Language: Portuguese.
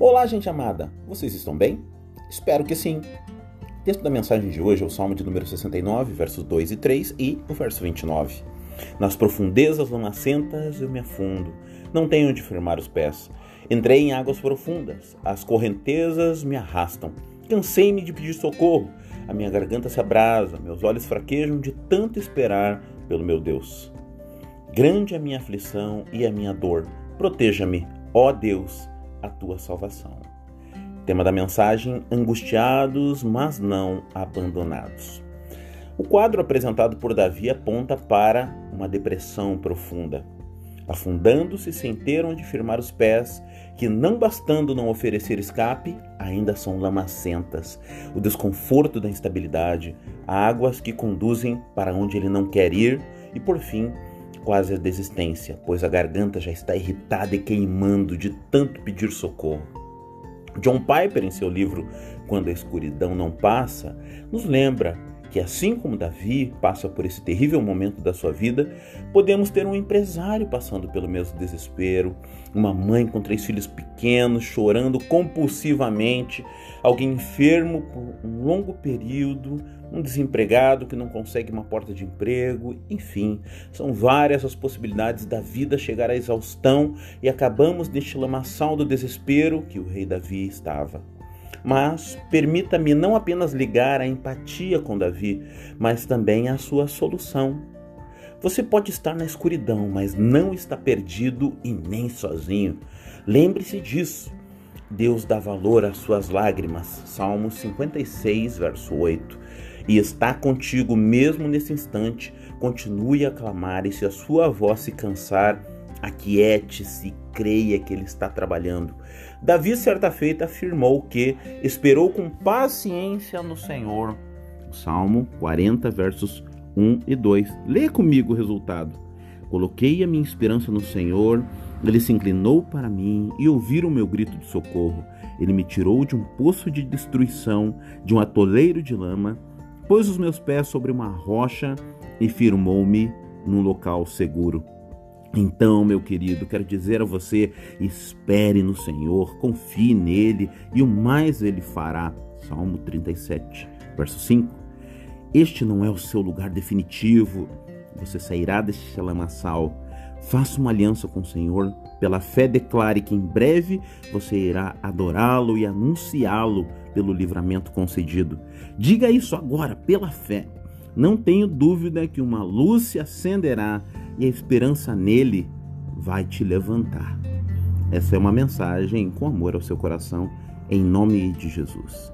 Olá, gente amada! Vocês estão bem? Espero que sim. O texto da mensagem de hoje é o Salmo de número 69, versos 2 e 3 e o verso 29. Nas profundezas lamacentas eu me afundo, não tenho onde firmar os pés. Entrei em águas profundas, as correntezas me arrastam. Cansei-me de pedir socorro, a minha garganta se abrasa, meus olhos fraquejam de tanto esperar pelo meu Deus. Grande é a minha aflição e a minha dor. Proteja-me, ó Deus, a tua salvação. Tema da mensagem: angustiados, mas não abandonados. O quadro apresentado por Davi aponta para uma depressão profunda, afundando-se sem ter onde firmar os pés, que não bastando não oferecer escape, ainda são lamacentas, o desconforto da instabilidade, águas que conduzem para onde ele não quer ir e, por fim, quase a desistência, pois a garganta já está irritada e queimando de tanto pedir socorro. John Piper, em seu livro Quando a Escuridão Não Passa, nos lembra que, assim como Davi passa por esse terrível momento da sua vida, podemos ter um empresário passando pelo mesmo desespero, uma mãe com três filhos pequenos chorando compulsivamente, alguém enfermo por um longo período, um desempregado que não consegue uma porta de emprego, enfim, são várias as possibilidades da vida chegar à exaustão e acabamos neste lamaçal do desespero que o rei Davi estava. Mas permita-me não apenas ligar a empatia com Davi, mas também a sua solução. Você pode estar na escuridão, mas não está perdido e nem sozinho. Lembre-se disso. Deus dá valor às suas lágrimas. Salmo 56, verso 8. E está contigo mesmo nesse instante. Continue a clamar, e se a sua voz se cansar, Aquiete-se, creia que ele está trabalhando. Davi, certa feita, afirmou que esperou com paciência no Senhor. Salmo 40, versos 1 e 2. Leia comigo o resultado. Coloquei a minha esperança no Senhor, ele se inclinou para mim e ouviu o meu grito de socorro. Ele me tirou de um poço de destruição, de um atoleiro de lama, pôs os meus pés sobre uma rocha e firmou-me num local seguro. Então, meu querido, quero dizer a você: espere no Senhor, confie nele e o mais ele fará. Salmo 37, verso 5. Este não é o seu lugar definitivo. Você sairá deste lamaçal. Faça uma aliança com o Senhor. Pela fé, declare que em breve você irá adorá-lo e anunciá-lo pelo livramento concedido. Diga isso agora, pela fé. Não tenho dúvida que uma luz se acenderá e a esperança nele vai te levantar. Essa é uma mensagem com amor ao seu coração, em nome de Jesus.